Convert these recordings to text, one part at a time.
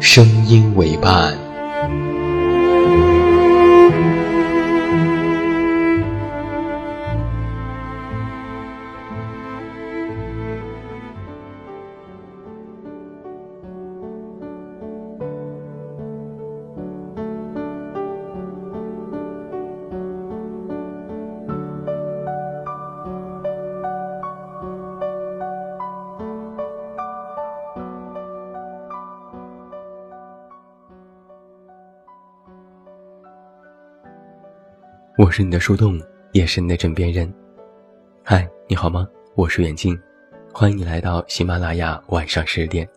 声音为伴。我是你的树洞，也是你的枕边人。嗨，你好吗？我是远近，欢迎你来到喜马拉雅晚上十点。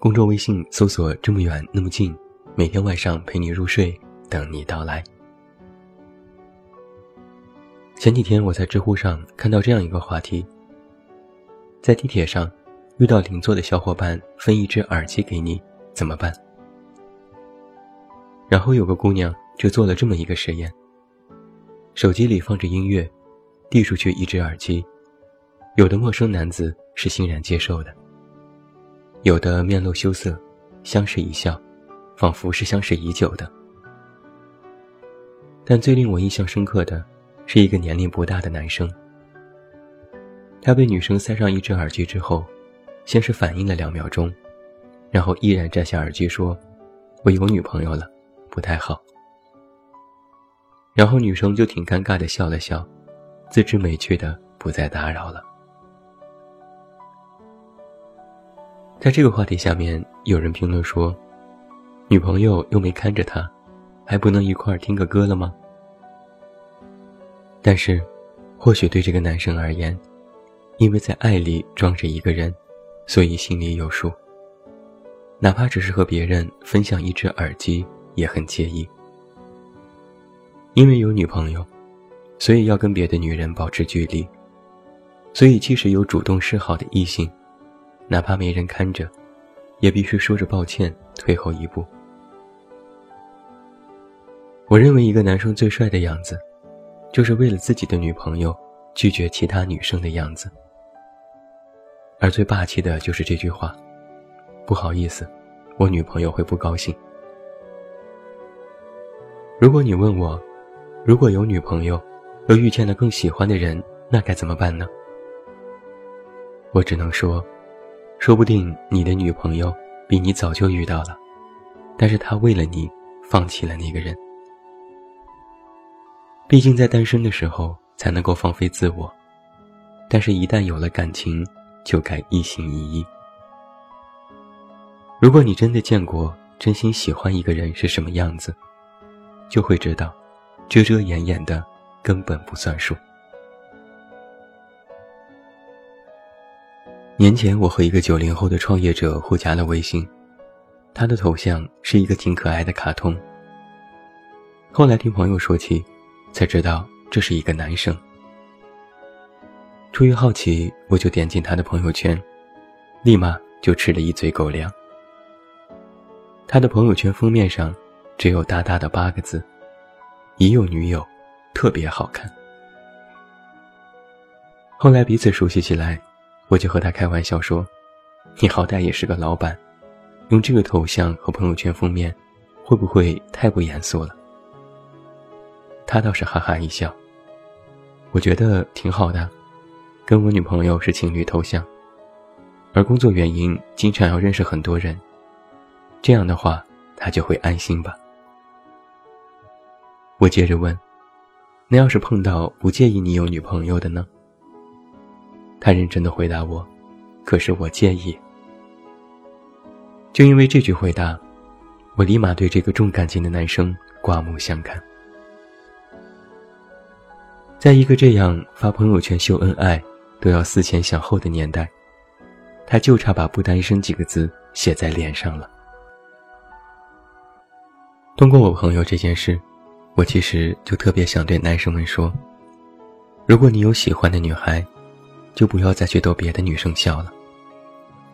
公众微信搜索“这么远那么近”，每天晚上陪你入睡，等你到来。前几天我在知乎上看到这样一个话题：在地铁上遇到邻座的小伙伴分一只耳机给你，怎么办？然后有个姑娘就做了这么一个实验。手机里放着音乐，递出去一只耳机，有的陌生男子是欣然接受的，有的面露羞涩，相视一笑，仿佛是相识已久的。但最令我印象深刻的，是一个年龄不大的男生。他被女生塞上一只耳机之后，先是反应了两秒钟，然后毅然摘下耳机说：“我有女朋友了，不太好。”然后女生就挺尴尬的笑了笑，自知没趣的不再打扰了。在这个话题下面，有人评论说：“女朋友又没看着他，还不能一块儿听个歌了吗？”但是，或许对这个男生而言，因为在爱里装着一个人，所以心里有数。哪怕只是和别人分享一只耳机，也很介意。因为有女朋友，所以要跟别的女人保持距离。所以，即使有主动示好的异性，哪怕没人看着，也必须说着抱歉退后一步。我认为，一个男生最帅的样子，就是为了自己的女朋友拒绝其他女生的样子。而最霸气的就是这句话：“不好意思，我女朋友会不高兴。”如果你问我，如果有女朋友，又遇见了更喜欢的人，那该怎么办呢？我只能说，说不定你的女朋友比你早就遇到了，但是她为了你放弃了那个人。毕竟在单身的时候才能够放飞自我，但是一旦有了感情，就该一心一意。如果你真的见过真心喜欢一个人是什么样子，就会知道。遮遮掩掩的根本不算数。年前，我和一个九零后的创业者互加了微信，他的头像是一个挺可爱的卡通。后来听朋友说起，才知道这是一个男生。出于好奇，我就点进他的朋友圈，立马就吃了一嘴狗粮。他的朋友圈封面上只有大大的八个字。已有女友，特别好看。后来彼此熟悉起来，我就和他开玩笑说：“你好歹也是个老板，用这个头像和朋友圈封面，会不会太不严肃了？”他倒是哈哈一笑。我觉得挺好的，跟我女朋友是情侣头像，而工作原因经常要认识很多人，这样的话，他就会安心吧。我接着问：“那要是碰到不介意你有女朋友的呢？”他认真的回答我：“可是我介意。”就因为这句回答，我立马对这个重感情的男生刮目相看。在一个这样发朋友圈秀恩爱都要思前想后的年代，他就差把“不单身”几个字写在脸上了。通过我朋友这件事，我其实就特别想对男生们说：如果你有喜欢的女孩，就不要再去逗别的女生笑了，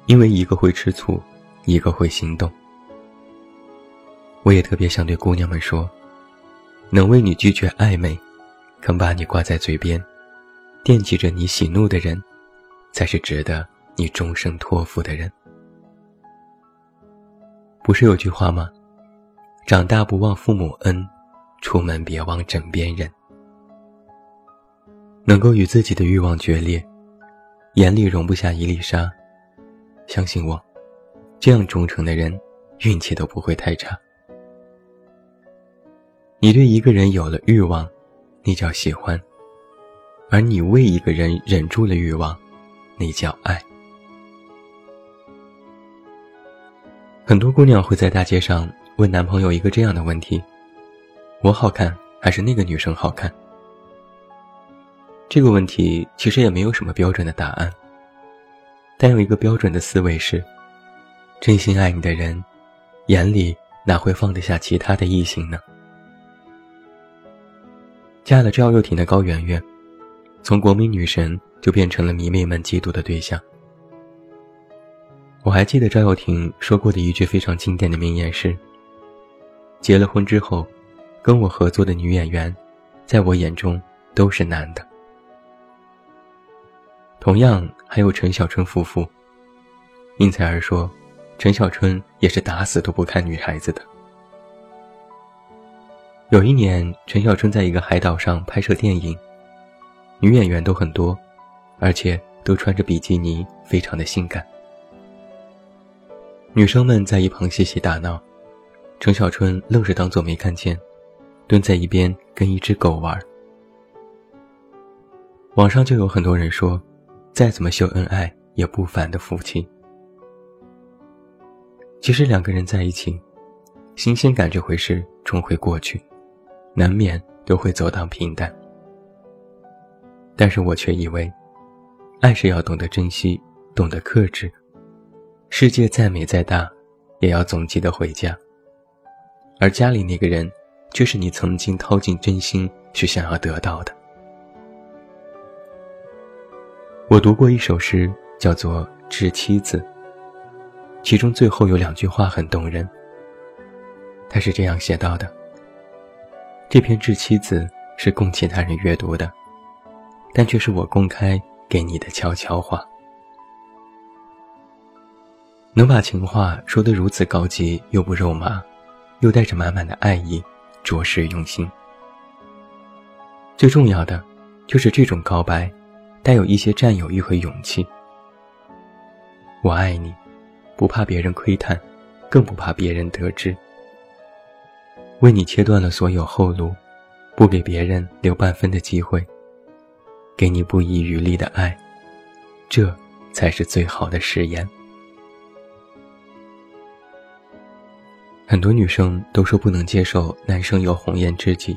因为一个会吃醋，一个会心动。我也特别想对姑娘们说：能为你拒绝暧昧。肯把你挂在嘴边，惦记着你喜怒的人，才是值得你终生托付的人。不是有句话吗？长大不忘父母恩，出门别忘枕边人。能够与自己的欲望决裂，眼里容不下一粒沙，相信我，这样忠诚的人，运气都不会太差。你对一个人有了欲望。那叫喜欢，而你为一个人忍住了欲望，那叫爱。很多姑娘会在大街上问男朋友一个这样的问题：“我好看还是那个女生好看？”这个问题其实也没有什么标准的答案，但有一个标准的思维是：真心爱你的人，眼里哪会放得下其他的异性呢？嫁了赵又廷的高圆圆，从国民女神就变成了迷妹们嫉妒的对象。我还记得赵又廷说过的一句非常经典的名言是：“结了婚之后，跟我合作的女演员，在我眼中都是男的。”同样还有陈小春夫妇，因此而说，陈小春也是打死都不看女孩子的。有一年，陈小春在一个海岛上拍摄电影，女演员都很多，而且都穿着比基尼，非常的性感。女生们在一旁嬉戏打闹，陈小春愣是当作没看见，蹲在一边跟一只狗玩。网上就有很多人说，再怎么秀恩爱也不凡的夫妻。其实两个人在一起，新鲜感这回事终会过去。难免都会走到平淡，但是我却以为，爱是要懂得珍惜，懂得克制。世界再美再大，也要总记得回家。而家里那个人，却是你曾经掏尽真心去想要得到的。我读过一首诗，叫做《致妻子》，其中最后有两句话很动人。他是这样写到的。这篇致妻子是供其他人阅读的，但却是我公开给你的悄悄话。能把情话说得如此高级，又不肉麻，又带着满满的爱意，着实用心。最重要的，就是这种告白，带有一些占有欲和勇气。我爱你，不怕别人窥探，更不怕别人得知。为你切断了所有后路，不给别人留半分的机会，给你不遗余力的爱，这才是最好的誓言。很多女生都说不能接受男生有红颜知己，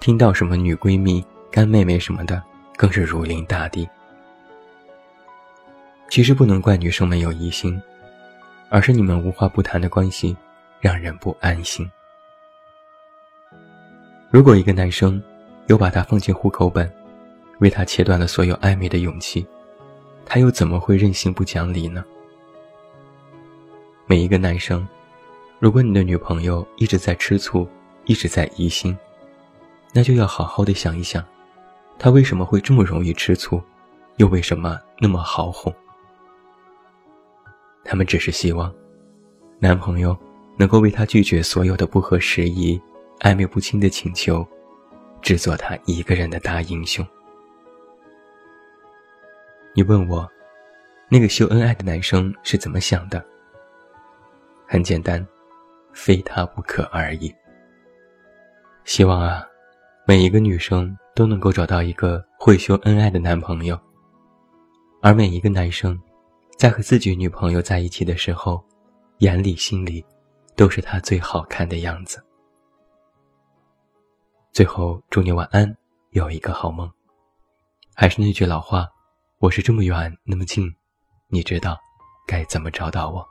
听到什么女闺蜜、干妹妹什么的，更是如临大敌。其实不能怪女生们有疑心，而是你们无话不谈的关系，让人不安心。如果一个男生有把他放进户口本，为他切断了所有暧昧的勇气，他又怎么会任性不讲理呢？每一个男生，如果你的女朋友一直在吃醋，一直在疑心，那就要好好的想一想，她为什么会这么容易吃醋，又为什么那么好哄？他们只是希望，男朋友能够为她拒绝所有的不合时宜。暧昧不清的请求，只做他一个人的大英雄。你问我，那个秀恩爱的男生是怎么想的？很简单，非他不可而已。希望啊，每一个女生都能够找到一个会秀恩爱的男朋友，而每一个男生，在和自己女朋友在一起的时候，眼里心里，都是她最好看的样子。最后，祝你晚安，有一个好梦。还是那句老话，我是这么远那么近，你知道该怎么找到我。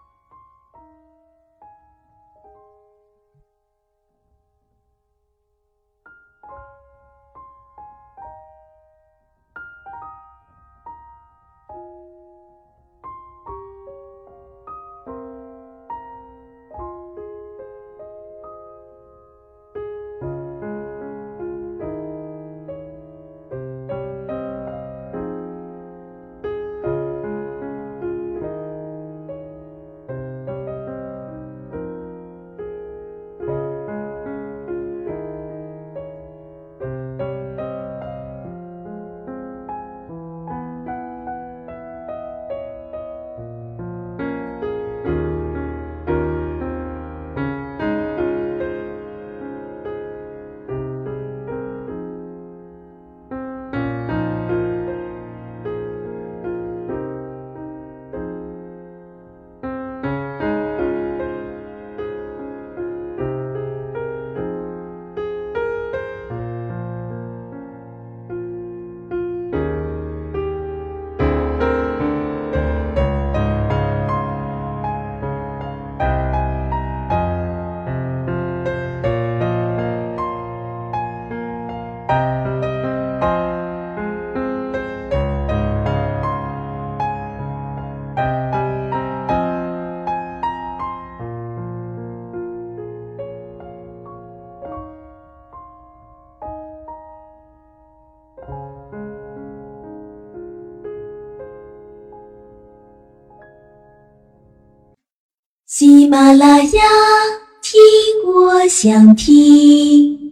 喜马拉雅，听我想听。